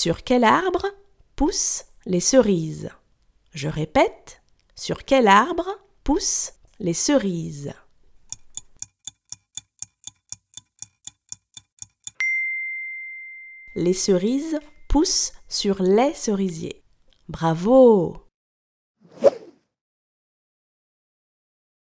Sur quel arbre poussent les cerises? Je répète, sur quel arbre poussent les cerises? Les cerises poussent sur les cerisiers. Bravo!